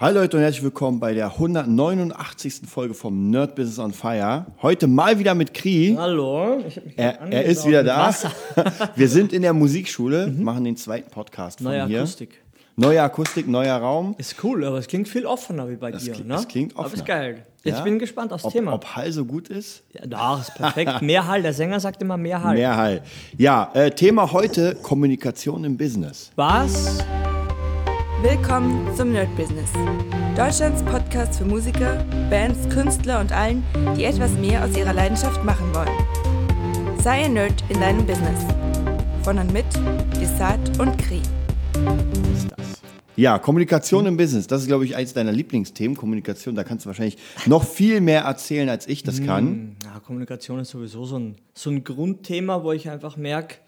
Hi Leute und herzlich willkommen bei der 189. Folge vom Nerd Business on Fire. Heute mal wieder mit Kri. Hallo, ich Er, er ist wieder da. Wir sind in der Musikschule, machen den zweiten Podcast von Neue hier. Akustik. Neue Akustik, neuer Raum. Ist cool, aber es klingt viel offener wie bei dir. klingt- ne? es klingt Aber offener. ist geil. Jetzt Ja? bin ich gespannt aufs Ob, Thema. ob Hall so gut ist? ja, doch, ist perfekt. mehr Hall. Der Sänger sagt immer mehr Hall. Mehr Hall. Ja, äh, Thema heute Kommunikation im Business. Was? Willkommen zum Nerd Business. Deutschlands Podcast für Musiker, Bands, Künstler und allen, die etwas mehr aus ihrer Leidenschaft machen wollen. Sei ein Nerd in deinem Business. Von und mit Desart und Kri. Ja, Kommunikation im Business. Das ist, glaube ich, eines deiner Lieblingsthemen. Kommunikation, da kannst du wahrscheinlich noch viel mehr erzählen, als ich das kann. Ja, Kommunikation ist sowieso so ein, so ein Grundthema, wo ich einfach merke,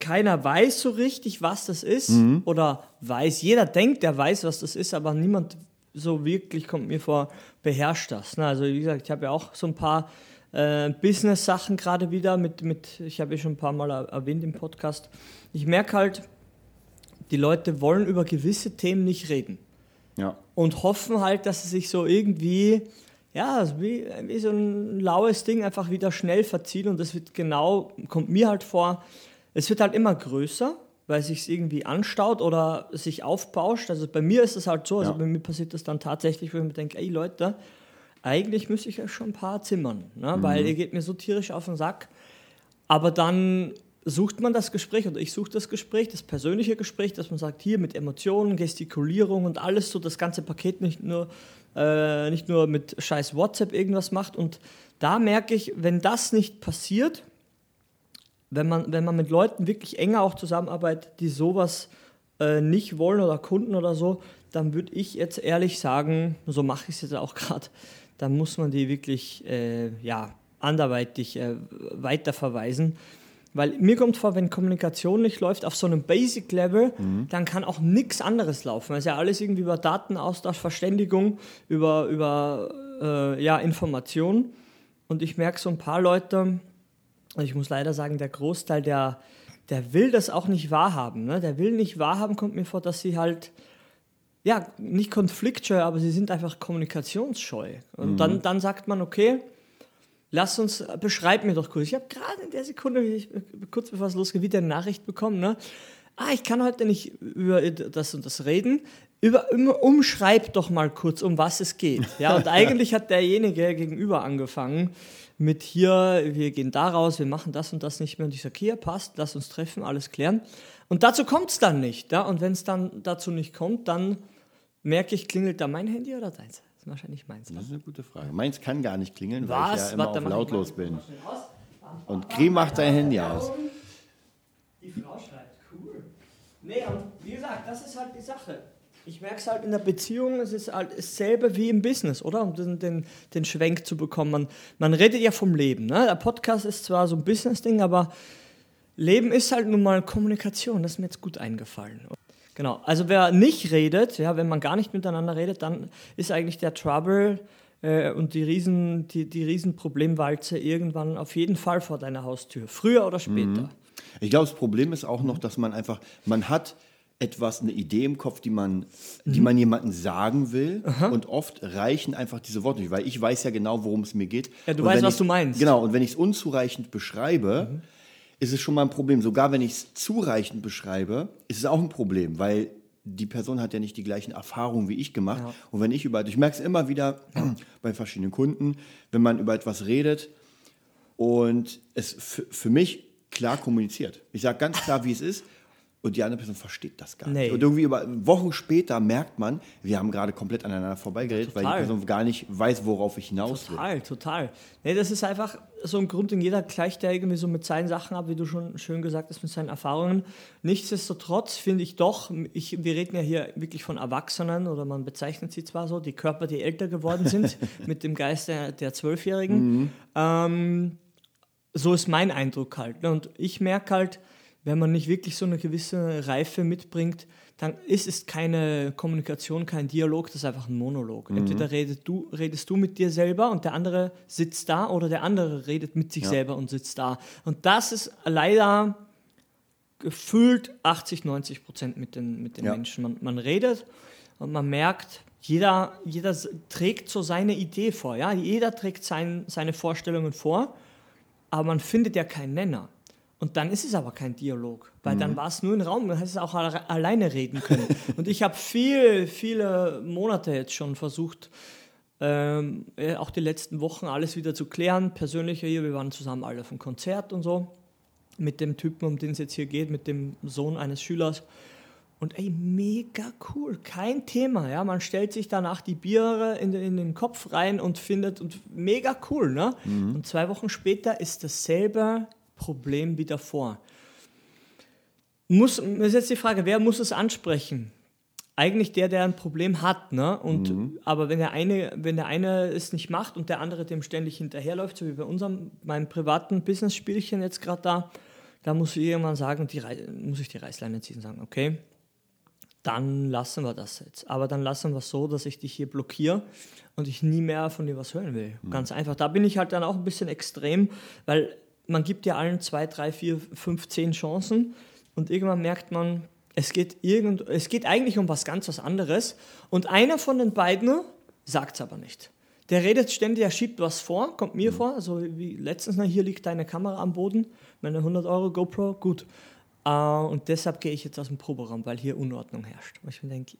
keiner weiß so richtig, was das ist. Mhm. Oder weiß, jeder denkt, er weiß, was das ist, aber niemand so wirklich, kommt mir vor, beherrscht das. Ne? Also wie gesagt, ich habe ja auch so ein paar äh, Business-Sachen gerade wieder mit, mit, ich habe ja schon ein paar Mal er- erwähnt im Podcast. Ich merke halt, die Leute wollen über gewisse Themen nicht reden Ja. und hoffen halt, dass es sich so irgendwie, ja, wie, wie so ein laues Ding einfach wieder schnell verzieht und das wird genau, kommt mir halt vor, es wird halt immer größer, weil es sich irgendwie anstaut oder sich aufbauscht. Also bei mir ist es halt so, also Ja. bei mir passiert das dann tatsächlich, wo ich mir denke, ey Leute, eigentlich müsste ich ja schon ein paar zimmern, ne? weil ihr geht mir so tierisch auf den Sack. Aber dann sucht man das Gespräch oder ich suche das Gespräch, das persönliche Gespräch, dass man sagt, hier mit Emotionen, Gestikulierung und alles so, das ganze Paket nicht nur, äh, nicht nur mit scheiß WhatsApp irgendwas macht. Und da merke ich, wenn das nicht passiert, wenn man, wenn man mit Leuten wirklich enger auch zusammenarbeitet, die sowas äh, nicht wollen oder Kunden oder so, dann würde ich jetzt ehrlich sagen, so mache ich es jetzt auch gerade, dann muss man die wirklich äh, ja, anderweitig äh, weiterverweisen. Weil mir kommt vor, wenn Kommunikation nicht läuft auf so einem Basic-Level, dann kann auch nichts anderes laufen. Es ist ja alles irgendwie über Datenaustausch, Verständigung, über, über äh, ja, Information. Und ich merke so ein paar Leute, ich muss leider sagen, der Großteil, der, der will das auch nicht wahrhaben. Ne? Der will nicht wahrhaben, kommt mir vor, dass sie halt, ja, nicht konfliktscheu, aber sie sind einfach kommunikationsscheu. Und dann, dann sagt man, okay, lass uns, beschreib mir doch kurz. Ich habe gerade in der Sekunde, ich, kurz bevor es losgeht, wieder eine Nachricht bekommen, ne? Ah, ich kann heute nicht über das und das reden. Über, um, umschreib doch mal kurz, um was es geht. Ja, und eigentlich hat derjenige gegenüber angefangen mit hier, wir gehen da raus, wir machen das und das nicht mehr. Und ich sage, hier, passt, lass uns treffen, alles klären. Und dazu kommt es dann nicht. Ja? Und wenn es dann dazu nicht kommt, dann merke ich, klingelt da mein Handy oder deins? Das ist wahrscheinlich meins. Das ist eine gute Frage. Meins kann gar nicht klingeln, weil Was? ich ja immer Warte, auf lautlos bin. Und Kri macht sein Handy aus. Die Frau schreibt, cool. Nee, und wie gesagt, das ist halt die Sache. Ich merke es halt in der Beziehung, es ist halt dasselbe wie im Business, oder? Um den, den, den Schwenk zu bekommen. Man, man redet ja vom Leben. Ne? Der Podcast ist zwar so ein Business-Ding, aber Leben ist halt nun mal Kommunikation. Das ist mir jetzt gut eingefallen. Genau. Also wer nicht redet, ja, wenn man gar nicht miteinander redet, dann ist eigentlich der Trouble äh, und die riesen, die, die riesen irgendwann auf jeden Fall vor deiner Haustür. Früher oder später. Ich glaube, das Problem ist auch noch, dass man einfach, man hat etwas, eine Idee im Kopf, die man, die man jemandem sagen will. Und oft reichen einfach diese Worte nicht, weil ich weiß ja genau, worum es mir geht. Ja, du Und weißt, was ich- du meinst. Genau, und wenn ich es unzureichend beschreibe, ist es schon mal ein Problem. Sogar wenn ich es zureichend beschreibe, ist es auch ein Problem, weil die Person hat ja nicht die gleichen Erfahrungen wie ich gemacht. Und wenn ich über, ich merke es immer wieder bei verschiedenen Kunden, wenn man über etwas redet, und es für mich klar kommuniziert. Ich sage ganz klar, wie es ist. Und die andere Person versteht das gar Nee. nicht. Und irgendwie über Wochen später merkt man, wir haben gerade komplett aneinander vorbeigeredet, weil die Total. Person gar nicht weiß, worauf ich hinaus will. Total, total. Nee, das ist einfach so ein Grund, und jeder gleicht ja irgendwie so mit seinen Sachen ab, wie du schon schön gesagt hast, mit seinen Erfahrungen. Nichtsdestotrotz finde ich doch, ich, wir reden ja hier wirklich von Erwachsenen oder man bezeichnet sie zwar so, die Körper, die älter geworden sind, mit dem Geist der, der Zwölfjährigen. Ähm, so ist mein Eindruck halt. ne? Und ich merke halt, wenn man nicht wirklich so eine gewisse Reife mitbringt, dann ist es keine Kommunikation, kein Dialog, das ist einfach ein Monolog. Entweder redest du, redest du mit dir selber und der andere sitzt da oder der andere redet mit sich selber und sitzt da. Und das ist leider gefühlt 80, 90 Prozent mit den, mit den Ja. Menschen. Man, man redet Und man merkt, jeder, jeder trägt so seine Idee vor. Ja? Jeder trägt sein, seine Vorstellungen vor, aber man findet ja keinen Nenner. Und dann ist es aber kein Dialog, weil mhm. dann war es nur ein Raum, man hätte es auch alleine reden können. und ich habe viel, viele Monate jetzt schon versucht, ähm, auch die letzten Wochen alles wieder zu klären. Persönlicher hier, wir waren zusammen alle auf dem Konzert und so, mit dem Typen, um den es jetzt hier geht, mit dem Sohn eines Schülers. Und ey, mega cool, kein Thema, ja. Man stellt sich danach die Biere in den, in den Kopf rein und findet, und mega cool, ne? Mhm. Und zwei Wochen später ist dasselbe Problem wie davor. Muss, ist jetzt die Frage, wer muss es ansprechen? Eigentlich der, der ein Problem hat, ne? Und, mhm. Aber wenn der, eine, wenn der eine es nicht macht und der andere dem ständig hinterherläuft, so wie bei unserem, meinem privaten Business-Spielchen jetzt gerade da, da muss ich irgendwann sagen, die, muss ich die Reißleine ziehen und sagen, okay, dann lassen wir das jetzt. Aber dann lassen wir es so, dass ich dich hier blockiere und ich nie mehr von dir was hören will. Mhm. Ganz einfach. Da bin ich halt dann auch ein bisschen extrem, weil man gibt ja allen zwei, drei, vier, fünf, zehn Chancen und irgendwann merkt man, es geht, irgend, es geht eigentlich um was ganz was anderes und einer von den beiden sagt es aber nicht. Der redet ständig, er schiebt was vor, kommt mir mhm. vor, also wie letztens, na, hier liegt deine Kamera am Boden, meine 100 Euro GoPro, gut. Uh, und deshalb gehe ich jetzt aus dem Proberaum, weil hier Unordnung herrscht. Und ich mir denke,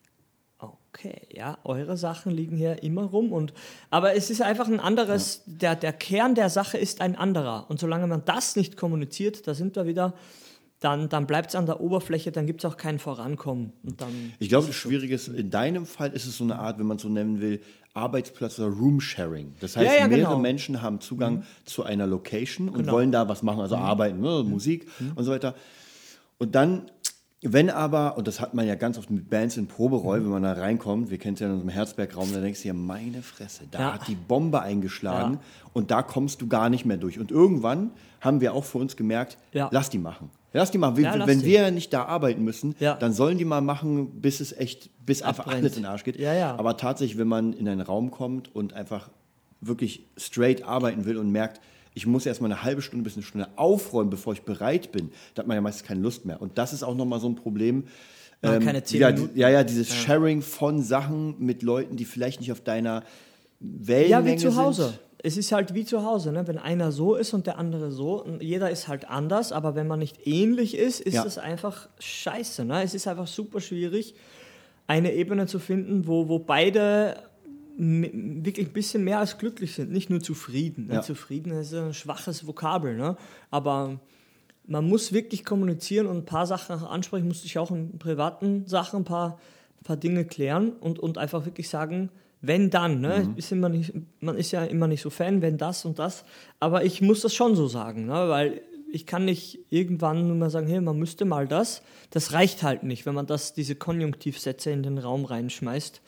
okay, ja, eure Sachen liegen hier immer rum. Und, aber es ist einfach ein anderes, ja. der, der Kern der Sache ist ein anderer. Und solange man das nicht kommuniziert, da sind wir wieder, dann, dann bleibt es an der Oberfläche, dann gibt es auch kein Vorankommen. Und dann ich glaube, das Schwierige ist, in deinem Fall ist es so eine Art, wenn man so nennen will, Arbeitsplatz oder Room-Sharing. Das heißt, ja, ja, mehrere genau. Menschen haben Zugang mhm. zu einer Location und genau. wollen da was machen, also mhm. arbeiten, ne, Musik mhm. und so weiter. Und dann, wenn aber, und das hat man ja ganz oft mit Bands in Proberoll, wenn man da reinkommt, wir kennen es ja in unserem Herzbergraum, da denkst du ja, meine Fresse, da ja. hat die Bombe eingeschlagen ja. und da kommst du gar nicht mehr durch. Und irgendwann haben wir auch für uns gemerkt, ja. lass die machen. Lass die machen. Ja, wenn wir nicht da arbeiten müssen, dann sollen die mal machen, bis es echt, bis einfach alles in den Arsch geht. Ja, Aber tatsächlich, wenn man in einen Raum kommt und einfach wirklich straight arbeiten will und merkt, ich muss erstmal eine halbe Stunde bis eine Stunde aufräumen, bevor ich bereit bin, da hat man ja meistens keine Lust mehr. Und das ist auch nochmal so ein Problem. Ähm, keine zehn ja, Minuten. ja, ja, dieses ja. Sharing von Sachen mit Leuten, die vielleicht nicht auf deiner Wellenlänge sind. Ja, wie zu Hause. Sind. Es ist halt wie zu Hause, ne? wenn einer so ist und der andere so. Jeder ist halt anders, aber wenn man nicht ähnlich ist, ist ja. es einfach scheiße. Ne? Es ist einfach super schwierig, eine Ebene zu finden, wo, wo beide wirklich ein bisschen mehr als glücklich sind, nicht nur zufrieden. Ja. Zufrieden ist ein schwaches Vokabel, ne? aber man muss wirklich kommunizieren und ein paar Sachen ansprechen, musste ich auch in privaten Sachen ein paar, ein paar Dinge klären und, und einfach wirklich sagen, wenn dann, ne? Mhm. Ist immer nicht, man ist ja immer nicht so Fan, wenn das und das, aber ich muss das schon so sagen, ne? weil ich kann nicht irgendwann nur mal sagen, hey, man müsste mal das. Das reicht halt nicht, wenn man das, diese Konjunktivsätze in den Raum reinschmeißt.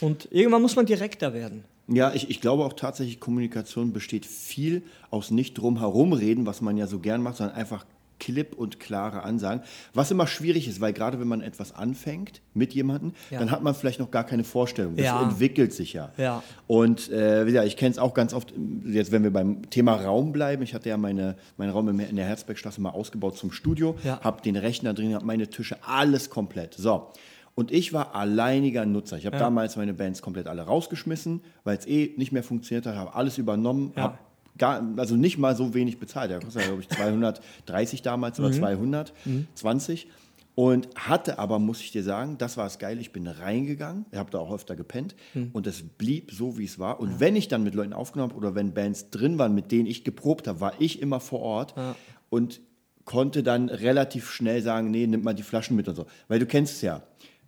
Und irgendwann muss man direkter werden. Ja, ich, ich glaube auch tatsächlich, Kommunikation besteht viel aus nicht drum herum reden, was man ja so gern macht, sondern einfach klipp und klare Ansagen. Was immer schwierig ist, weil gerade wenn man etwas anfängt mit jemandem, ja. dann hat man vielleicht noch gar keine Vorstellung. Das ja. entwickelt sich ja. ja. Und äh, ja, ich kenne es auch ganz oft, jetzt wenn wir beim Thema Raum bleiben, ich hatte ja meine, meinen Raum in der Herzbergstraße mal ausgebaut zum Studio, habe den Rechner drin, habe meine Tische, alles komplett. So, und ich war alleiniger Nutzer. Ich habe ja. damals meine Bands komplett alle rausgeschmissen, weil es eh nicht mehr funktioniert hat, habe alles übernommen, ja. habe gar, also nicht mal so wenig bezahlt. Der kostete, glaube ich, 230 damals mhm. oder 220. Mhm. Und hatte aber, muss ich dir sagen, das war es geil, ich bin reingegangen, ich habe da auch öfter gepennt mhm. und es blieb so, wie es war. Und ja. wenn ich dann mit Leuten aufgenommen habe oder wenn Bands drin waren, mit denen ich geprobt habe, war ich immer vor Ort ja. und konnte dann relativ schnell sagen, nee, nimm mal die Flaschen mit und so. Weil du kennst es ja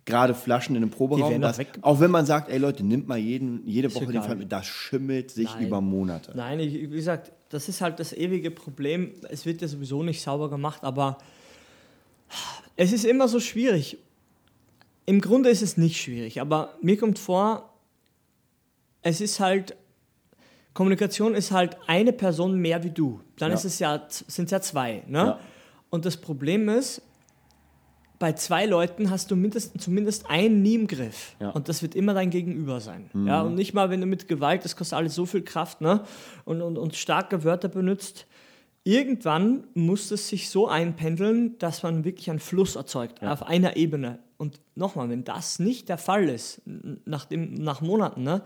gerade Flaschen in einem Proberaum. Das, auch wenn man sagt, ey Leute, nimmt mal jeden, jede Woche den Fall mit, das schimmelt sich Nein. über Monate. Nein, ich, wie gesagt, das ist halt das ewige Problem. Es wird ja sowieso nicht sauber gemacht, aber es ist immer so schwierig. Im Grunde ist es nicht schwierig, aber mir kommt vor, es ist halt, Kommunikation ist halt eine Person mehr wie du. Dann ja. ist es ja, sind es ja zwei. Ne? Ja. Und das Problem ist, bei zwei Leuten hast du mindestens, zumindest einen nie im Griff. Ja. Und das wird immer dein Gegenüber sein. Mhm. Ja, und nicht mal, wenn du mit Gewalt, das kostet alles so viel Kraft, ne? Und, und, und starke Wörter benutzt. irgendwann muss es sich so einpendeln, dass man wirklich einen Fluss erzeugt auf einer Ebene. Und nochmal, wenn das nicht der Fall ist, nach, dem, nach Monaten, ne,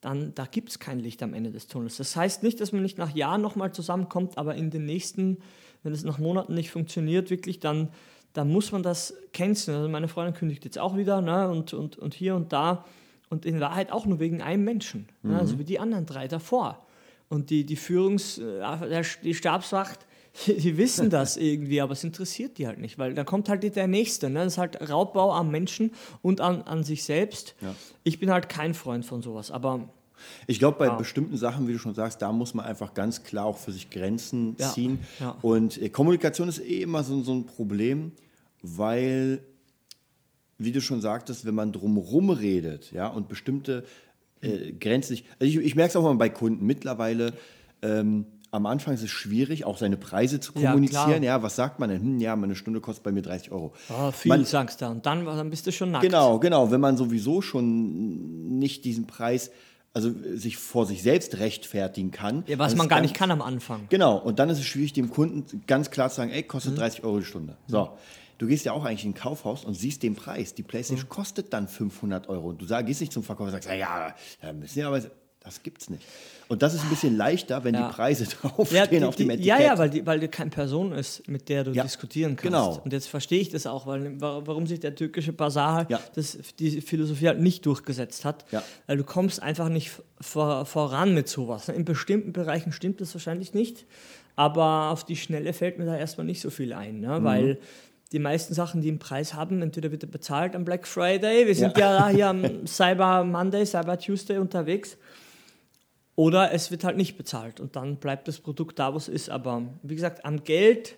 dann da gibt es kein Licht am Ende des Tunnels. Das heißt nicht, dass man nicht nach Jahren nochmal zusammenkommt, aber in den nächsten, wenn es nach Monaten nicht funktioniert, wirklich, dann, dann muss man das canceln. Also meine Freundin kündigt jetzt auch wieder ne, und, und, und hier und da. Und in Wahrheit auch nur wegen einem Menschen, ne, also wie die anderen drei davor. Und die, die Führungs-, äh, die Stabswacht, die, die wissen das irgendwie, aber es interessiert die halt nicht, weil da kommt halt der Nächste. Ne? Das ist halt Raubbau am Menschen und an, an sich selbst. Ich bin halt kein Freund von sowas, aber Ich glaube, bei bestimmten Sachen, wie du schon sagst, da muss man einfach ganz klar auch für sich Grenzen Ja, ziehen. ja. Und äh, Kommunikation ist eh immer so, so ein Problem, weil, wie du schon sagtest, wenn man drumherum redet ja, und bestimmte äh, Grenzen. Also ich, ich merke es auch mal bei Kunden. Mittlerweile. Ähm, am Anfang ist es schwierig, auch seine Preise zu Ja, kommunizieren. klar. Ja, was sagt man denn? Hm, ja, meine Stunde kostet bei mir 30 Euro. oh, viel Man- sagst du. Und dann, dann bist du schon nackt. Genau, genau. Wenn man sowieso schon nicht diesen Preis, also sich vor sich selbst rechtfertigen kann. Ja, was man gar ganz- nicht kann am Anfang. Genau, und dann ist es schwierig, dem Kunden ganz klar zu sagen, ey, Mhm. kostet 30 Euro die Stunde. So, du gehst ja auch eigentlich in ein Kaufhaus und siehst den Preis. Die Mhm. Playstation kostet dann 500 Euro. Und du sag, gehst nicht zum Verkäufer und sagst, ja, ja, da müssen ja aber... Das gibt's nicht. Und das ist ein bisschen leichter, wenn Ja. die Preise draufstehen Ja, die, auf dem Etikett. ja, ja, weil, die, weil du keine Person ist, mit der du Ja, diskutieren kannst. genau. Und jetzt verstehe ich das auch, weil, wa- warum sich der türkische Basar Ja. das, die Philosophie halt nicht durchgesetzt hat. Ja. Weil du kommst einfach nicht vor, voran mit sowas. In bestimmten Bereichen stimmt das wahrscheinlich nicht, aber auf die Schnelle fällt mir da erstmal nicht so viel ein, ne? Mhm. weil die meisten Sachen, die einen Preis haben, entweder wird er bezahlt am Black Friday, wir sind ja, hier am Cyber Monday, Cyber Tuesday unterwegs, oder es wird halt nicht bezahlt und dann bleibt das Produkt da, wo es ist. Aber wie gesagt, am Geld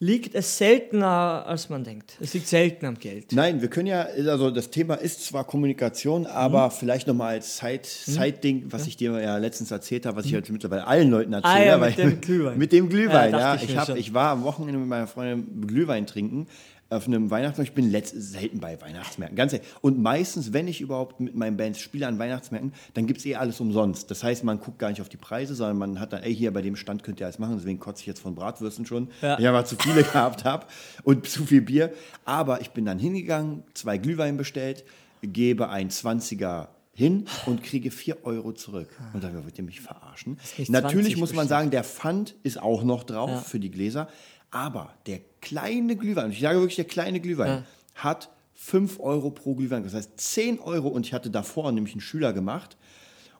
liegt es seltener, als man denkt. Es liegt selten am Geld. Nein, wir können ja, also das Thema ist zwar Kommunikation, aber vielleicht nochmal als Side- Side-Ding, was ich dir ja letztens erzählt habe, was ich heute mittlerweile allen Leuten erzähle. Ah ja, mit dem Glühwein. Mit dem Glühwein, Ja, ja. ich hab, ich war am Wochenende mit meiner Freundin Glühwein trinken auf einem Weihnachtsmarkt. Ich bin letzt, selten bei Weihnachtsmärkten, ganz. Und meistens, wenn ich überhaupt mit meinen Bands spiele an Weihnachtsmärkten, dann gibt es eh alles umsonst. Das heißt, man guckt gar nicht auf die Preise, sondern man hat dann, ey, hier bei dem Stand könnt ihr alles machen. Deswegen kotze ich jetzt von Bratwürsten schon. Ja. Ich aber zu viele gehabt habe und zu viel Bier. Aber ich bin dann hingegangen, zwei Glühwein bestellt, gebe ein 20er hin und kriege 4 Euro zurück. Und dann wird ihr mich verarschen. Natürlich 20 muss man sagen, der Pfand ist auch noch drauf Ja. für die Gläser. Aber der kleine Glühwein, ich sage wirklich der kleine Glühwein, hat 5 Euro pro Glühwein. Das heißt 10 Euro und ich hatte davor nämlich einen Schüler gemacht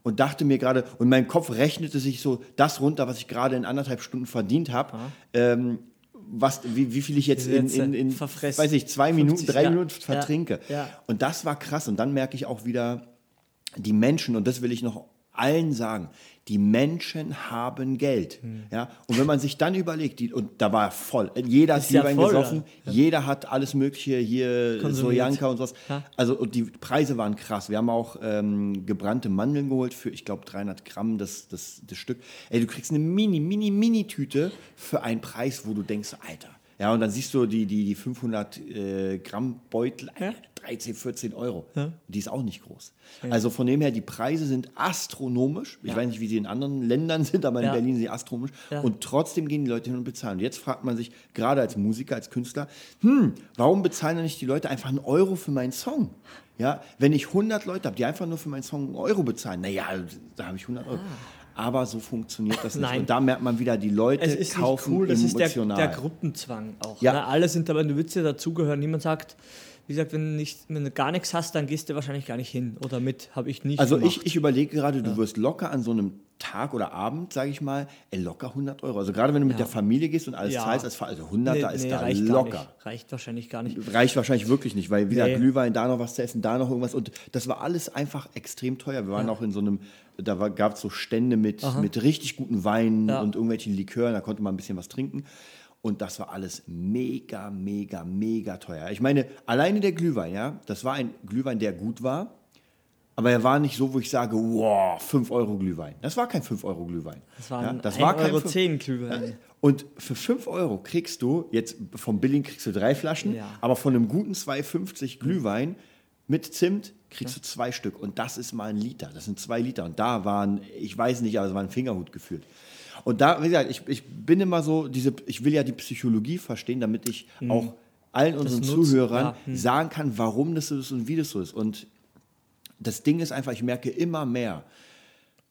und dachte mir gerade, und in meinem Kopf rechnete sich so das runter, was ich gerade in anderthalb Stunden verdient habe. Ähm, was, wie, wie viel ich jetzt in, in, in weiß ich, zwei Minuten, 50, drei ja. Minuten Ja. vertrinke. Ja. Und das war krass. Und dann merke ich auch wieder, die Menschen, und das will ich noch allen sagen, die Menschen haben Geld. Hm. Ja? Und wenn man sich dann überlegt, die, und da war voll, jeder hat Ist ja Glühwein voll, gesoffen, ja. jeder hat alles Mögliche hier, Konsumiert. Sojanka und sowas. Ja. Also und die Preise waren krass. Wir haben auch ähm, gebrannte Mandeln geholt für, ich glaube, 300 Gramm das, das, das Stück. Ey, du kriegst eine mini, mini, mini Tüte für einen Preis, wo du denkst, Alter. Ja, und dann siehst du die, die, die 500 äh, Gramm Beutel, Alter, 13, 14 Euro. Die ist auch nicht groß. Also von dem her, die Preise sind astronomisch. Ich weiß nicht, wie sie in anderen Ländern sind, aber in Ja. Berlin sind sie astronomisch. Ja. Und trotzdem gehen die Leute hin und bezahlen. Und jetzt fragt man sich, gerade als Musiker, als Künstler, hm, warum bezahlen denn nicht die Leute einfach einen Euro für meinen Song? Ja, wenn ich 100 Leute habe, die einfach nur für meinen Song einen Euro bezahlen, naja, da habe ich 100 Euro. Aber so funktioniert das nicht. Nein. Und da merkt man wieder, die Leute Es ist kaufen cool, das ist der, emotional. der Gruppenzwang auch. Ja. Ne? Alle sind dabei, du willst ja dazugehören. Niemand sagt, wie gesagt, wenn du, nicht, wenn du gar nichts hast, dann gehst du wahrscheinlich gar nicht hin. Oder mit, habe ich nicht Also gemacht. ich, ich überlege gerade, du wirst locker an so einem Tag oder Abend, sage ich mal, ey, locker 100 Euro. Also gerade wenn du mit der Familie gehst und alles Ja. zahlst, also 100er Nee, ist nee, da locker. Reicht wahrscheinlich gar nicht. Reicht wahrscheinlich wirklich nicht, weil wieder Nee. Glühwein, da noch was zu essen, da noch irgendwas. Und das war alles einfach extrem teuer. Wir waren auch in so einem, da gab es so Stände mit, mit richtig guten Weinen Ja. und irgendwelchen Likören, da konnte man ein bisschen was trinken. Und das war alles mega, mega, mega teuer. Ich meine, alleine der Glühwein, ja, das war ein Glühwein, der gut war. Aber er war nicht so, wo ich sage, wow, 5 Euro Glühwein. Das war kein 5 Euro Glühwein. Das war ja, das 1,10 war kein Euro fünf- 10 Glühwein. und für 5 Euro kriegst du, jetzt vom Billing kriegst du drei Flaschen, Ja. aber von einem guten 2,50 Glühwein mit Zimt kriegst du zwei Stück. Und das ist mal ein Liter. Das sind zwei Liter. Und da waren, ich weiß nicht, aber es war ein Fingerhut gefühlt. Und da, wie gesagt, ich, ich bin immer so, diese, ich will ja die Psychologie verstehen, damit ich Mhm. auch allen unseren nutzt, Zuhörern ja, hm. sagen kann, warum das so ist und wie das so ist. Und das Ding ist einfach, ich merke immer mehr,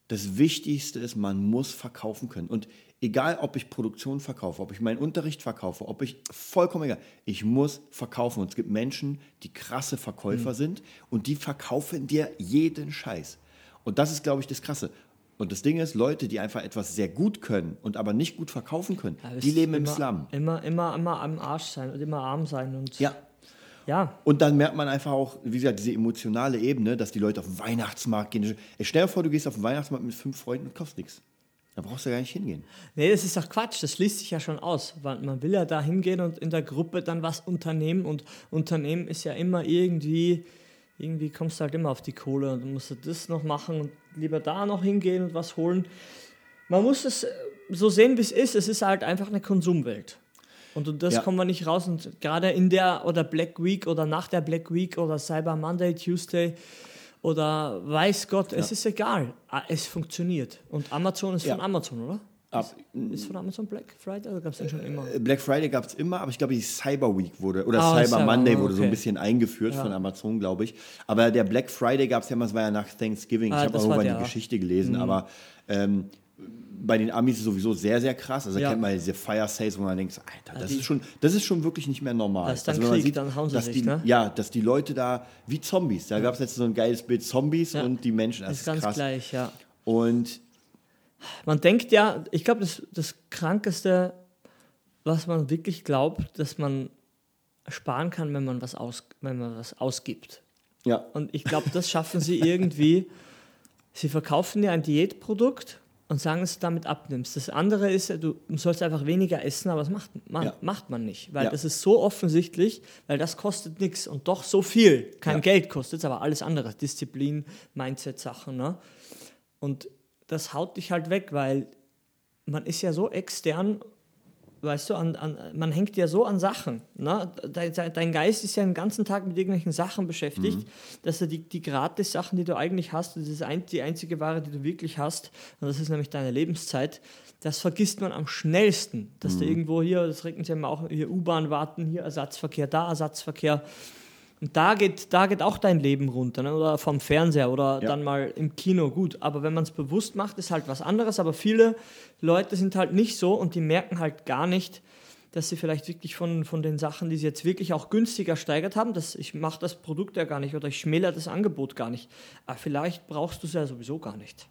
das Wichtigste ist, man muss verkaufen können. Und egal, ob ich Produktion verkaufe, ob ich meinen Unterricht verkaufe, ob ich, vollkommen egal, ich muss verkaufen. Und es gibt Menschen, die krasse Verkäufer sind und die verkaufen dir jeden Scheiß. Und das ist, glaube ich, das Krasse. Und das Ding ist, Leute, die einfach etwas sehr gut können und aber nicht gut verkaufen können, Ja, die leben ist im immer, Slum. Immer, immer, immer am Arsch sein und immer arm sein. Und Ja, ja, Und dann merkt man einfach auch, wie gesagt, diese emotionale Ebene, dass die Leute auf den Weihnachtsmarkt gehen. Stell dir vor, du gehst auf den Weihnachtsmarkt mit fünf Freunden und kaufst nichts. Da brauchst du gar nicht hingehen. Nee, das ist doch Quatsch, das schließt sich ja schon aus. Weil man will ja da hingehen und in der Gruppe dann was unternehmen und Unternehmen ist ja immer irgendwie, irgendwie kommst du halt immer auf die Kohle und musst du das noch machen und lieber da noch hingehen und was holen. Man muss es äh, so sehen, wie es ist. Es ist halt einfach eine Konsumwelt. Und das Ja. kommen wir nicht raus. Und gerade in der oder Black Week oder nach der Black Week oder Cyber Monday, Tuesday oder weiß Gott, es ist egal. Ah, Es funktioniert. Und Amazon ist Ja. von Amazon, oder? Ab, Ist von Amazon Black Friday oder gab es den schon immer? Äh, Black Friday gab es immer, aber ich glaube, die Cyber Week wurde, oder Ah, Cyber Cyber, Monday wurde so ein okay. bisschen eingeführt von Amazon, glaube ich. Aber der Black Friday gab es ja immer, es war ja nach Thanksgiving. Ah, ich habe auch irgendwann die Geschichte gelesen, aber ähm, bei den Amis ist es sowieso sehr, sehr krass. Also da Ja. kennt man diese Fire Sales, wo man denkt, Alter, das die- ist schon, das ist schon wirklich nicht mehr normal. Also Das ist dann man Krieg, dann hauen sie dass sich, die, ne? Ja, dass die Leute da, wie Zombies, da gab es jetzt so ein geiles Bild, Zombies Ja. und die Menschen, das ist ist, ganz krass. gleich, ja. Und Man denkt ja, ich glaube, das, das Krankeste, was man wirklich glaubt, dass man sparen kann, wenn man was, aus, wenn man was ausgibt. ja, Und ich glaube, das schaffen sie irgendwie. Sie verkaufen dir ein Diätprodukt und sagen, dass du damit abnimmst. Das andere ist, ja, du sollst einfach weniger essen, aber das macht man, Ja. macht man nicht. Weil Ja. das ist so offensichtlich, weil das kostet nichts und doch so viel. Kein Ja. Geld kostet es, aber alles andere. Disziplin, Mindset-Sachen. Ne? Und das haut dich halt weg, weil man ist ja so extern, weißt du, an, an, man hängt ja so an Sachen. Ne? Dein, dein Geist ist ja den ganzen Tag mit irgendwelchen Sachen beschäftigt, dass er die, die Gratis-Sachen, die du eigentlich hast, das ist ein, die einzige Ware, die du wirklich hast, und das ist nämlich deine Lebenszeit, das vergisst man am schnellsten. Dass du irgendwo hier, das regnet ja immer auch, hier U-Bahn warten, hier Ersatzverkehr, da Ersatzverkehr. Und da geht, da geht auch dein Leben runter, ne? oder vom Fernseher oder Ja. dann mal im Kino. Gut, aber wenn man es bewusst macht, ist halt was anderes. Aber viele Leute sind halt nicht so und die merken halt gar nicht, dass sie vielleicht wirklich von, von den Sachen, die sie jetzt wirklich auch günstiger steigert haben, dass ich mache das Produkt ja gar nicht oder ich schmäler das Angebot gar nicht. Aber vielleicht brauchst du es ja sowieso gar nicht.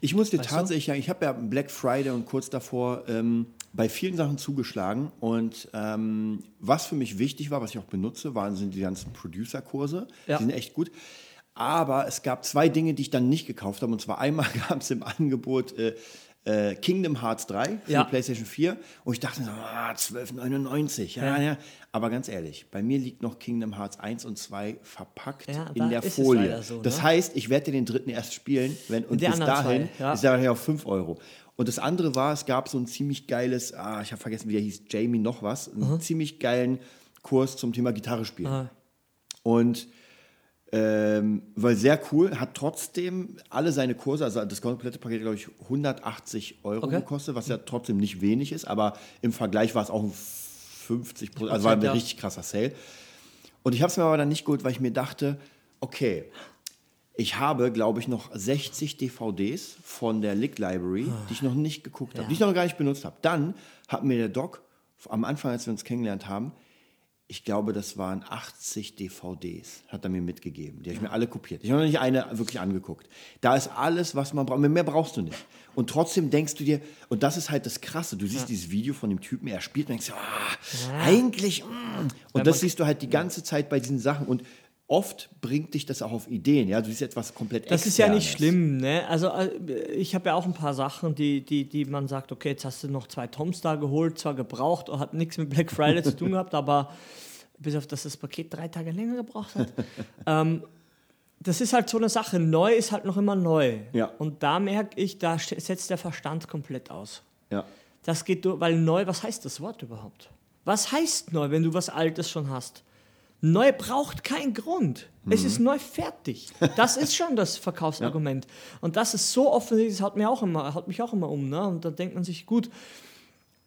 Ich muss dir Weißt tatsächlich sagen, ich habe ja Black Friday und kurz davor ähm, bei vielen Sachen zugeschlagen. Und ähm, was für mich wichtig war, was ich auch benutze, waren sind die ganzen Producer-Kurse. Ja. Die sind echt gut. Aber es gab zwei Dinge, die ich dann nicht gekauft habe. Und zwar einmal gab es im Angebot äh, äh, Kingdom Hearts 3 für Ja. die PlayStation 4. Und ich dachte ah, 12,99. Ja, ja. Aber ganz ehrlich, bei mir liegt noch Kingdom Hearts 1 und 2 verpackt Ja, in der Folie. so, das ne? heißt, ich werde den dritten erst spielen, wenn und bis dahin zwei, ja. ist ja auf 5 Euro. Und das andere war, es gab so ein ziemlich geiles, ah, ich habe vergessen, wie der hieß, Jamie noch was, einen ziemlich geilen Kurs zum Thema Gitarre spielen. Aha. Und ähm, war sehr cool, hat trotzdem alle seine Kurse, also das komplette Paket, glaube ich, 180 Euro Okay. gekostet, was ja trotzdem nicht wenig ist, aber im Vergleich war es auch ein 50 Prozent, also war ein ja. richtig krasser Sale. Und ich habe es mir aber dann nicht geholt, weil ich mir dachte, okay, ich habe, glaube ich, noch 60 DVDs von der Lick Library, die ich noch nicht geguckt habe, die ich noch gar nicht benutzt habe. Dann hat mir der Doc am Anfang, als wir uns kennengelernt haben, ich glaube, das waren 80 DVDs, hat er mir mitgegeben. Die habe ich mir alle kopiert. Ich habe noch nicht eine wirklich angeguckt. Da ist alles, was man braucht. Mehr brauchst du nicht. Und trotzdem denkst du dir, und das ist halt das Krasse, du siehst dieses Video von dem Typen, er spielt und denkst, ah, eigentlich, mm. und das siehst du halt die ganze Zeit bei diesen Sachen. Und oft bringt dich das auch auf Ideen. Ja, du siehst etwas komplett Das ist ja nicht Externes. schlimm, ne? Also äh, ich habe ja auch ein paar Sachen, die, die, die man sagt, okay, jetzt hast du noch zwei Toms da geholt, zwar gebraucht, hat nichts mit Black Friday zu tun gehabt, aber bis auf dass das Paket drei Tage länger gebraucht hat. ähm, das ist halt so eine Sache. Neu ist halt noch immer neu. Ja. Und da merke ich, da setzt der Verstand komplett aus. Ja. Das geht durch, weil neu, was heißt das Wort überhaupt? Was heißt neu, wenn du was Altes schon hast? Neu braucht keinen Grund. Es Mhm. ist neu fertig. Das ist schon das Verkaufsargument. Und das ist so offensichtlich, das haut, mir auch immer, haut mich auch immer um. Ne? Und da denkt man sich, gut,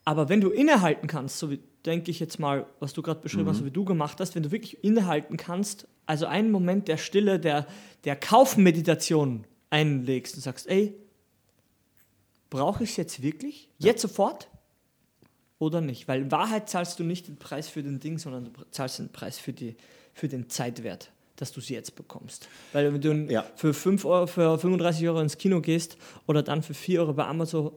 aber wenn du innehalten kannst, so wie denke ich jetzt mal, was du gerade beschrieben hast, so wie du gemacht hast, wenn du wirklich innehalten kannst, also einen Moment der Stille, der, der Kaufmeditation einlegst und sagst, ey, brauche ich es jetzt wirklich? Jetzt sofort? Oder nicht? Weil in Wahrheit zahlst du nicht den Preis für den Ding, sondern du zahlst den Preis für, die, für den Zeitwert, dass du es jetzt bekommst. Weil wenn du Ja. für, 5 Euro, für 35 Euro ins Kino gehst oder dann für 4 Euro bei Amazon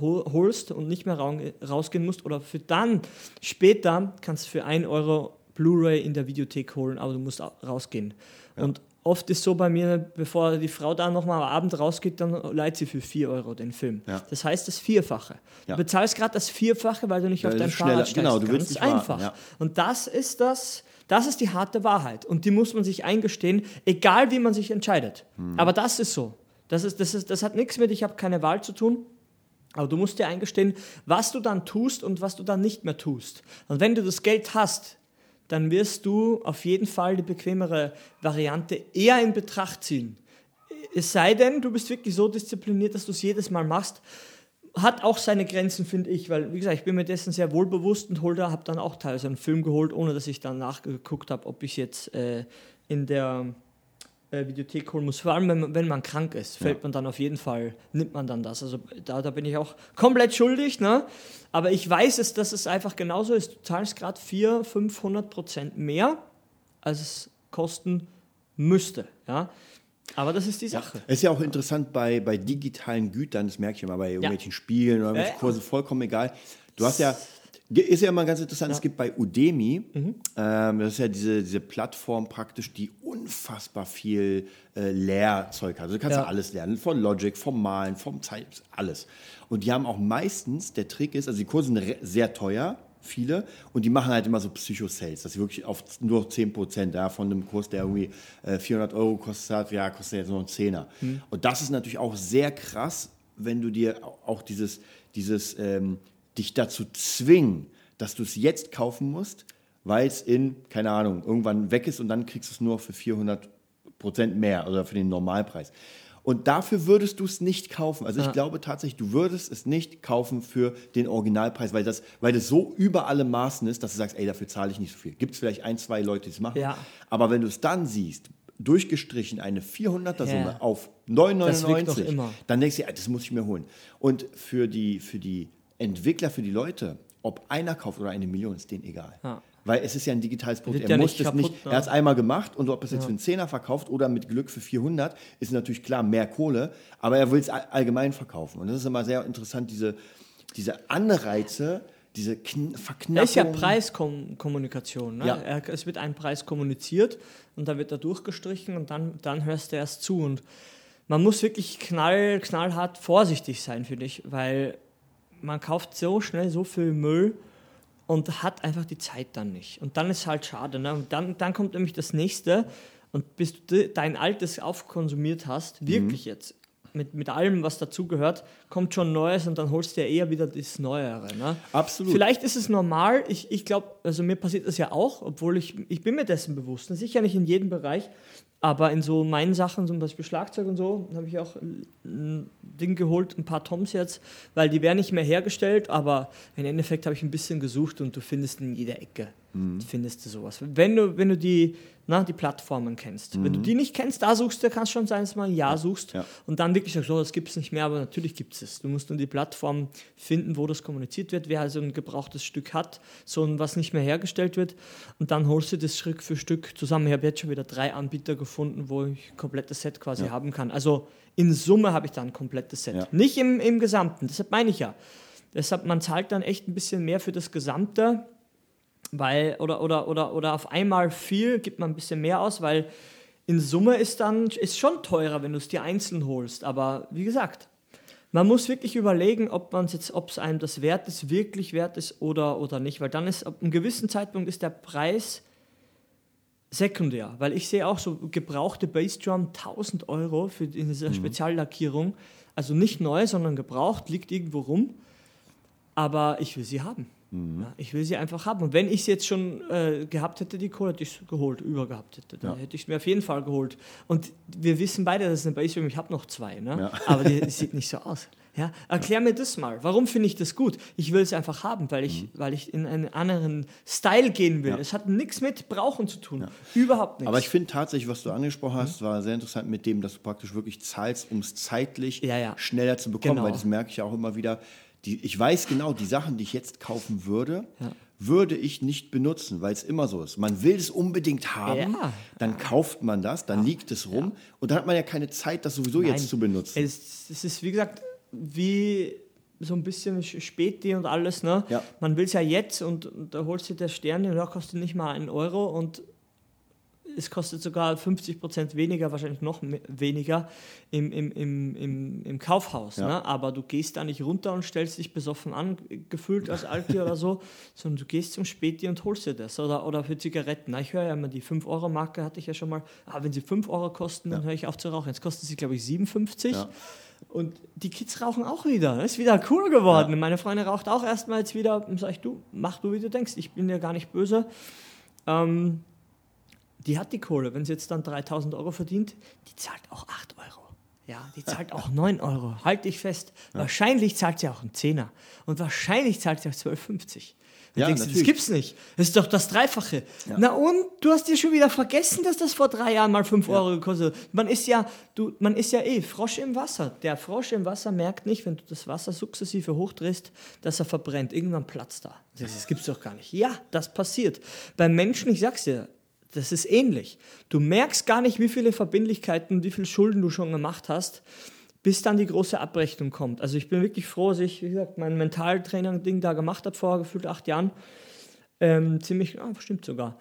holst und nicht mehr rausgehen musst oder für dann später kannst du für 1 Euro Blu-ray in der Videothek holen, aber du musst au- rausgehen. Und oft ist so bei mir, bevor die Frau dann nochmal am Abend rausgeht, dann leiht sie für 4 Euro den Film. Ja. Das heißt das Vierfache. Ja. Du bezahlst gerade das Vierfache, weil du nicht Weil auf du dein schneller- Fahrrad steigst. genau, du Ganz willst nicht einfach. ja. Und das ist das, das ist die harte Wahrheit. Und die muss man sich eingestehen, egal wie man sich entscheidet. Hm. Aber das ist so. Das, ist, das, ist, das hat nichts mit, ich habe keine Wahl zu tun. Aber du musst dir eingestehen, was du dann tust und was du dann nicht mehr tust. Und wenn du das Geld hast, dann wirst du auf jeden Fall die bequemere Variante eher in Betracht ziehen. Es sei denn, du bist wirklich so diszipliniert, dass du es jedes Mal machst. Hat auch seine Grenzen, finde ich, weil, wie gesagt, ich bin mir dessen sehr wohlbewusst und hol da, habe dann auch teilweise einen Film geholt, ohne dass ich dann nachgeguckt habe, ob ich jetzt äh, in der äh, Videothek holen muss. Vor allem, wenn man, wenn man krank ist, fällt man dann auf jeden Fall, nimmt man dann das. Also da, da bin ich auch komplett schuldig, ne? Aber ich weiß es, dass es einfach genauso ist. Du zahlst gerade 400, 500 Prozent mehr, als es kosten müsste, ja? Aber das ist die Sache. Es ist ja auch interessant bei, bei digitalen Gütern, das merke ich immer bei irgendwelchen Spielen oder irgendwelchen Ja. Kursen, vollkommen egal. Du hast ja, ist ja immer ganz interessant, es gibt bei Udemy, Mhm. ähm, das ist ja diese, diese Plattform praktisch, die unfassbar viel äh, Lehrzeug hat. Also du kannst ja. Ja. alles lernen, von Logic, vom Malen, vom Zeit, alles. Und die haben auch meistens, der Trick ist, also die Kurse sind sehr teuer, viele, und die machen halt immer so Psycho-Sales, dass sie wirklich auf nur 10% ja, von einem Kurs, der irgendwie äh, 400 Euro kostet hat, ja, kostet jetzt nur einen Zehner. Und das ist natürlich auch sehr krass, wenn du dir au- auch dieses, dieses ähm, dich dazu zwingen, dass du es jetzt kaufen musst, weil es in, keine Ahnung, irgendwann weg ist und dann kriegst du es nur für 400 Prozent mehr oder für den Normalpreis. Und dafür würdest du es nicht kaufen. Also ich glaube tatsächlich, du würdest es nicht kaufen für den Originalpreis, weil das, weil das so über alle Maßen ist, dass du sagst, ey, dafür zahle ich nicht so viel. Gibt es vielleicht ein, zwei Leute, die es machen. Ja. Aber wenn du es dann siehst, durchgestrichen eine 400er Summe Ja. auf Das wirkt doch 9,99, immer. dann denkst du, ja, das muss ich mir holen. Und für die, für die Entwickler, für die Leute, ob einer kauft oder eine Million, ist denen egal. Ja. Weil es ist ja ein digitales Produkt. Er ja muss nicht kaputt, nicht, ne? er hat es einmal gemacht und ob es jetzt für einen Zehner verkauft oder mit Glück für 400, ist natürlich klar mehr Kohle, aber er will es all- allgemein verkaufen. Und das ist immer sehr interessant, diese, diese Anreize, diese Kn Verknappung. Das ist ja Preiskommunikation. Ne? Ja. Es wird ein Preis kommuniziert und dann wird er durchgestrichen und dann, dann hörst du erst zu. Und man muss wirklich knall, knallhart vorsichtig sein, finde ich, weil man kauft so schnell so viel Müll und hat einfach die Zeit dann nicht. Und dann ist halt schade. Ne? Und dann, dann kommt nämlich das nächste. Und bis du de- dein altes aufkonsumiert hast, wirklich jetzt, mit, mit allem, was dazugehört, kommt schon Neues und dann holst du ja eher wieder das Neuere. Ne? Absolut. Vielleicht ist es normal. Ich, ich glaube, also mir passiert das ja auch, obwohl ich, ich bin mir dessen bewusst. Sicher nicht in jedem Bereich, aber in so meinen Sachen, zum Beispiel Schlagzeug und so, habe ich auch ein Ding geholt, ein paar Toms jetzt, weil die werden nicht mehr hergestellt, aber im Endeffekt habe ich ein bisschen gesucht und du findest in jeder Ecke, findest du sowas. Wenn du, wenn du die, na, die Plattformen kennst. Wenn du die nicht kennst, da suchst du, kann es schon sein, dass du mal ein Jahr suchst Ja. und dann wirklich sagst, so, das gibt es nicht mehr, aber natürlich gibt es es. Du musst nur die Plattform finden, wo das kommuniziert wird, wer also ein gebrauchtes Stück hat, so ein, was nicht mehr hergestellt wird und dann holst du das Stück für Stück zusammen. Ich habe jetzt schon wieder drei Anbieter gefunden, wo ich ein komplettes Set quasi Ja. haben kann. Also in Summe habe ich dann ein komplettes Set. Ja. Nicht im, im Gesamten, deshalb meine ich ja. Deshalb, man zahlt dann echt ein bisschen mehr für das Gesamte, weil, oder, oder, oder, oder auf einmal viel, gibt man ein bisschen mehr aus, weil in Summe ist dann, ist schon teurer, wenn du es dir einzeln holst. Aber wie gesagt, man muss wirklich überlegen, ob man jetzt, ob es einem das wert ist, wirklich wert ist oder, oder nicht. Weil dann ist, ab einem gewissen Zeitpunkt ist der Preis sekundär. Weil ich sehe auch so gebrauchte Bassdrum 1000 Euro für in dieser Speziallackierung. Also nicht neu, sondern gebraucht, liegt irgendwo rum. Aber ich will sie haben. Mhm. Ja, ich will sie einfach haben. Und wenn ich sie jetzt schon äh, gehabt hätte, die Kohle, hätte ich es geholt, übergehabt hätte, dann ja. hätte ich es mir auf jeden Fall geholt. Und wir wissen beide, dass es eine Base Ich habe noch zwei, ne? Ja. aber die, die, sieht nicht so aus. Ja? Erklär mir das mal. Warum finde ich das gut? Ich will es einfach haben, weil ich, mhm. weil ich in einen anderen Style gehen will. Es hat nichts mit Brauchen zu tun. Überhaupt nichts. Aber ich finde tatsächlich, was du angesprochen hast, mhm. war sehr interessant mit dem, dass du praktisch wirklich zahlst, um es zeitlich schneller zu bekommen, genau. weil das merke ich auch immer wieder die, ich weiß genau, die Sachen, die ich jetzt kaufen würde, ja. würde ich nicht benutzen, weil es immer so ist. Man will es unbedingt haben, ja. dann kauft man das, dann liegt es rum und dann hat man ja keine Zeit, das sowieso Nein. jetzt zu benutzen. Es, es, ist, wie gesagt, wie so ein bisschen Späti und alles. Ne? Man will es ja jetzt und, und da holst du der Sterne und da kostet nicht mal einen Euro und es kostet sogar 50 Prozent weniger, wahrscheinlich noch weniger im, im, im, im, im Kaufhaus. Ja. Ne? Aber du gehst da nicht runter und stellst dich besoffen an, gefühlt als Alki oder so, sondern du gehst zum Späti und holst dir das. Oder, oder für Zigaretten. ich höre ja immer, die 5-Euro-Marke hatte ich ja schon mal. Ah, wenn sie 5 Euro kosten, dann höre ich auf zu rauchen. Jetzt kosten sie, glaube ich, 57. Ja. Und die Kids rauchen auch wieder. Das ist wieder cool geworden. Ja. Meine Freundin raucht auch erstmal jetzt wieder. Und sage ich, du, mach du, wie du denkst. Ich bin dir gar nicht böse. Ähm, die hat die Kohle. Wenn sie jetzt dann 3000 Euro verdient, die zahlt auch 8 Euro. Ja, die zahlt auch 9 Euro. Halt dich fest. Ja. Wahrscheinlich zahlt sie auch einen Zehner. Und wahrscheinlich zahlt sie auch 12,50. Ja, denkst du, das gibt's nicht. Das ist doch das Dreifache. Ja. Na und du hast dir schon wieder vergessen, dass das vor drei Jahren mal 5 Euro gekostet hat. Man ist ja, du, man ist ja eh Frosch im Wasser. Der Frosch im Wasser merkt nicht, wenn du das Wasser sukzessive hochdrehst, dass er verbrennt. Irgendwann platzt da. Das, das gibt's doch gar nicht. Ja, das passiert. Beim Menschen, ich sag's dir, das ist ähnlich. Du merkst gar nicht, wie viele Verbindlichkeiten, wie viele Schulden du schon gemacht hast, bis dann die große Abrechnung kommt. Also ich bin wirklich froh, dass ich, wie gesagt, mein Mentaltraining-Ding da gemacht habe vor gefühlt acht Jahren. Ähm, ziemlich, ah, stimmt sogar.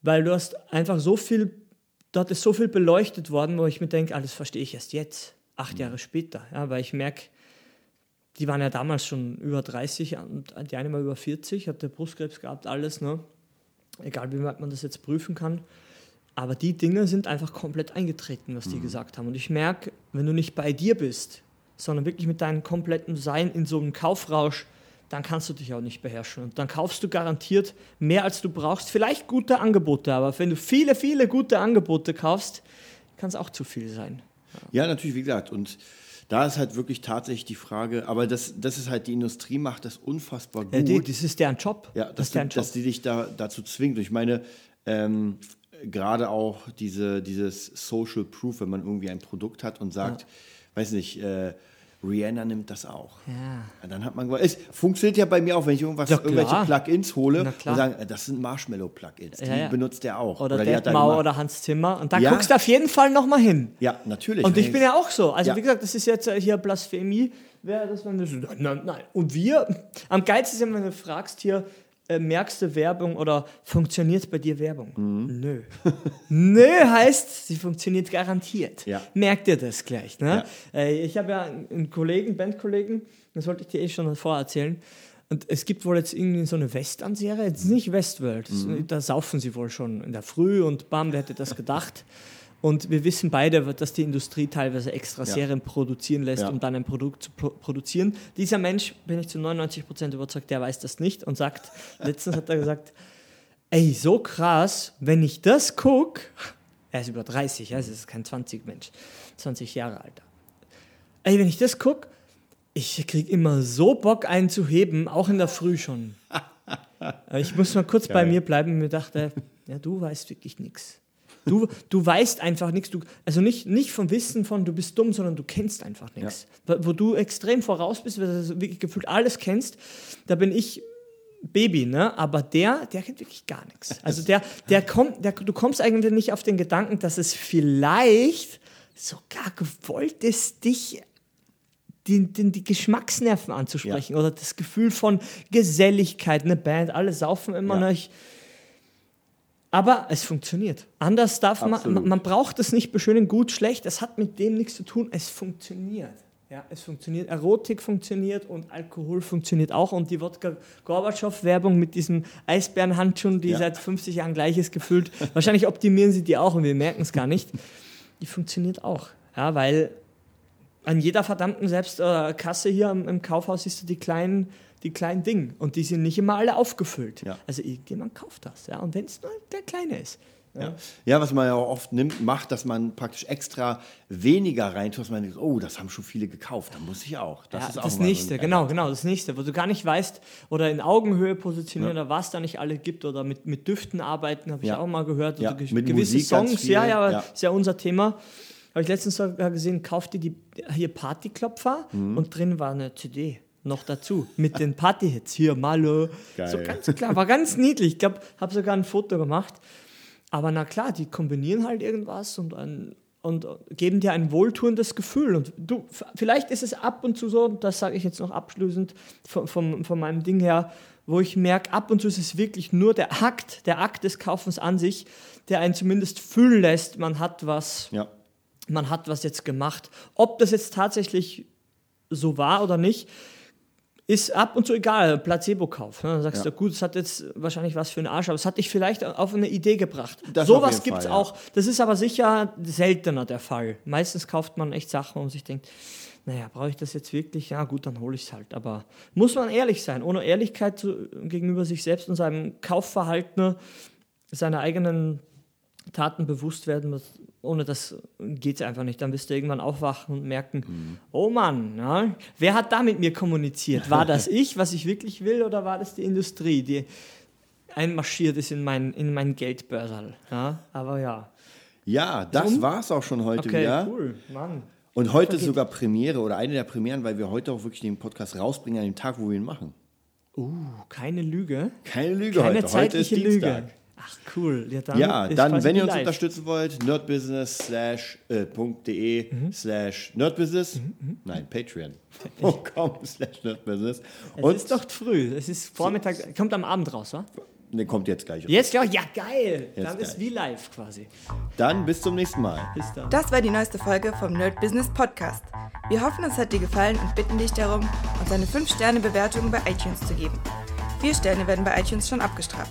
Weil du hast einfach so viel, dort ist so viel beleuchtet worden, wo ich mir denke, alles verstehe ich erst jetzt, acht Jahre später. Ja, weil ich merke, die waren ja damals schon über 30 und die eine mal über 40, hatte Brustkrebs gehabt, alles, ne? Egal wie weit man das jetzt prüfen kann. Aber die Dinge sind einfach komplett eingetreten, was die mhm. gesagt haben. Und ich merke, wenn du nicht bei dir bist, sondern wirklich mit deinem kompletten Sein in so einem Kaufrausch, dann kannst du dich auch nicht beherrschen. Und dann kaufst du garantiert mehr, als du brauchst. Vielleicht gute Angebote, aber wenn du viele, viele gute Angebote kaufst, kann es auch zu viel sein. Ja. natürlich, wie gesagt. Und da ist halt wirklich tatsächlich die Frage, aber das, das ist halt, die Industrie macht das unfassbar gut. Ja, das ist deren Job. Ja, das, das ist deren Job. dass die dich da, dazu zwingt. Und ich meine, ähm, gerade auch diese, dieses Social Proof, wenn man irgendwie ein Produkt hat und sagt, ja. weiß nicht, äh, Rihanna nimmt das auch. Ja. Dann hat man es funktioniert ja bei mir auch, wenn ich irgendwas, irgendwelche Plugins hole und sagen, äh, das sind Marshmallow-Plugins, die ja, benutzt er auch. Oder, oder Mau oder Hans Zimmer. Und da guckst du auf jeden Fall nochmal hin. Ja, natürlich. Und ich bin ja auch so. Also wie gesagt, das ist jetzt äh, hier Blasphemie. Wäre das, wenn du nein, nein. Und wir, am geilsten ist ja, wenn du fragst hier, äh, merkst du Werbung oder funktioniert bei dir Werbung? Mhm. Nö. Nö heißt, sie funktioniert garantiert. Ja. Merkt ihr das gleich? Ne? Ja. Äh, ich habe ja einen Kollegen, Bandkollegen, das wollte ich dir eh schon vorerzählen. Und es gibt wohl jetzt irgendwie so eine Western-Serie, jetzt nicht Westworld, mhm. da saufen sie wohl schon in der Früh und bam, wer hätte das gedacht? Und wir wissen beide, dass die Industrie teilweise extra ja. Serien produzieren lässt, ja. um dann ein Produkt zu pro produzieren. Dieser Mensch, bin ich zu 99 Prozent überzeugt, der weiß das nicht und sagt, letztens hat er gesagt, ey, so krass, wenn ich das gucke, er ist über 30, also ist kein 20 Mensch, 20 Jahre alt. Ey, wenn ich das gucke, ich kriege immer so Bock einzuheben, auch in der Früh schon. ich muss mal kurz Geil. bei mir bleiben und mir dachte, ja, du weißt wirklich nichts. Du, du weißt einfach nichts. also nicht, nicht vom Wissen von, du bist dumm, sondern du kennst einfach nichts. Ja. Wo du extrem voraus bist, weil du wirklich gefühlt alles kennst, da bin ich Baby, ne? Aber der, der kennt wirklich gar nichts. Also der, der kommt, der, du kommst eigentlich nicht auf den Gedanken, dass es vielleicht sogar gewollt ist, dich die, die, die Geschmacksnerven anzusprechen ja. oder das Gefühl von Geselligkeit, eine Band, alle saufen immer ja. noch aber es funktioniert. Anders darf man, man braucht es nicht beschönigen, gut, schlecht, es hat mit dem nichts zu tun, es funktioniert. Ja, es funktioniert, Erotik funktioniert und Alkohol funktioniert auch und die Wodka-Gorbatschow-Werbung mit diesen Eisbärenhandschuhen, die ja. seit 50 Jahren gleich ist, gefühlt, wahrscheinlich optimieren sie die auch und wir merken es gar nicht, die funktioniert auch. Ja, weil an jeder verdammten Selbstkasse äh, hier im, im Kaufhaus siehst du die kleinen die kleinen Dinge. Und die sind nicht immer alle aufgefüllt. Ja. Also irgendjemand kauft das. Ja? Und wenn es nur der Kleine ist. Ja. ja, was man ja auch oft nimmt, macht, dass man praktisch extra weniger reintut, dass man denkt, oh, das haben schon viele gekauft, dann muss ich auch. Das ja, ist auch das nächste, so genau, genau, das nächste, wo du gar nicht weißt oder in Augenhöhe positionieren ja. oder was da nicht alle gibt oder mit, mit Düften arbeiten, habe ich auch mal gehört. Oder mit gewisse Musik Songs, ja, ja, ja, ist ja unser Thema. Habe ich letztens sogar gesehen, kaufte die hier Partyklopfer Mhm. und drin war eine CD noch dazu mit den Partyhits. Hier, Malo. Geil. So ganz klar, war ganz niedlich. Ich glaube, habe sogar ein Foto gemacht. Aber na klar, die kombinieren halt irgendwas und, ein, und geben dir ein wohltuendes Gefühl. Und du, vielleicht ist es ab und zu so, das sage ich jetzt noch abschließend von, von, von meinem Ding her, wo ich merke, ab und zu ist es wirklich nur der Akt, der Akt des Kaufens an sich, der einen zumindest fühlen lässt, man hat was, Ja. man hat was jetzt gemacht. Ob das jetzt tatsächlich so war oder nicht, ist ab und zu egal, Placebo-Kauf. Ne? Dann sagst Ja. du, gut, es hat jetzt wahrscheinlich was für einen Arsch, aber es hat dich vielleicht auf eine Idee gebracht. Das Sowas gibt es ja. auch. Das ist aber sicher seltener der Fall. Meistens kauft man echt Sachen und sich denkt, naja, brauche ich das jetzt wirklich? Ja, gut, dann hole ich es halt. Aber muss man ehrlich sein. Ohne Ehrlichkeit zu, gegenüber sich selbst und seinem Kaufverhalten, seiner eigenen Taten bewusst werden, ohne das geht es einfach nicht. Dann wirst du irgendwann aufwachen und merken, Mhm. oh Mann, ja, wer hat da mit mir kommuniziert? War das ich, was ich wirklich will, oder war das die Industrie, die einmarschiert ist in mein, in mein Geldbörsal? Ja, aber ja. Ja, das Um? war's auch schon heute Okay, wieder. cool, Mann. Und heute Vergeht. sogar Premiere oder eine der Premieren, weil wir heute auch wirklich den Podcast rausbringen an dem Tag, wo wir ihn machen. Uh, keine Lüge. Keine Lüge Keine heute. Heute ist zeitliche Dienstag. Ach, cool. Ja, dann, Ja, ist dann, wenn ihr uns live. unterstützen wollt, nerdbusiness slash, äh, Mhm. slash nerdbusiness, nein, patreon.com slash nerdbusiness. Es Und ist doch früh. Es ist Vormittag, kommt am Abend raus, wa? ne, kommt jetzt gleich. Jetzt, ja, ja, geil. Jetzt dann ist geil. wie live quasi. Dann bis zum nächsten Mal. Bis dann. Das war die neueste Folge vom Nerd Business Podcast. Wir hoffen, es hat dir gefallen und bitten dich darum, uns eine 5-Sterne-Bewertung bei iTunes zu geben. 4 Sterne werden bei iTunes schon abgestraft.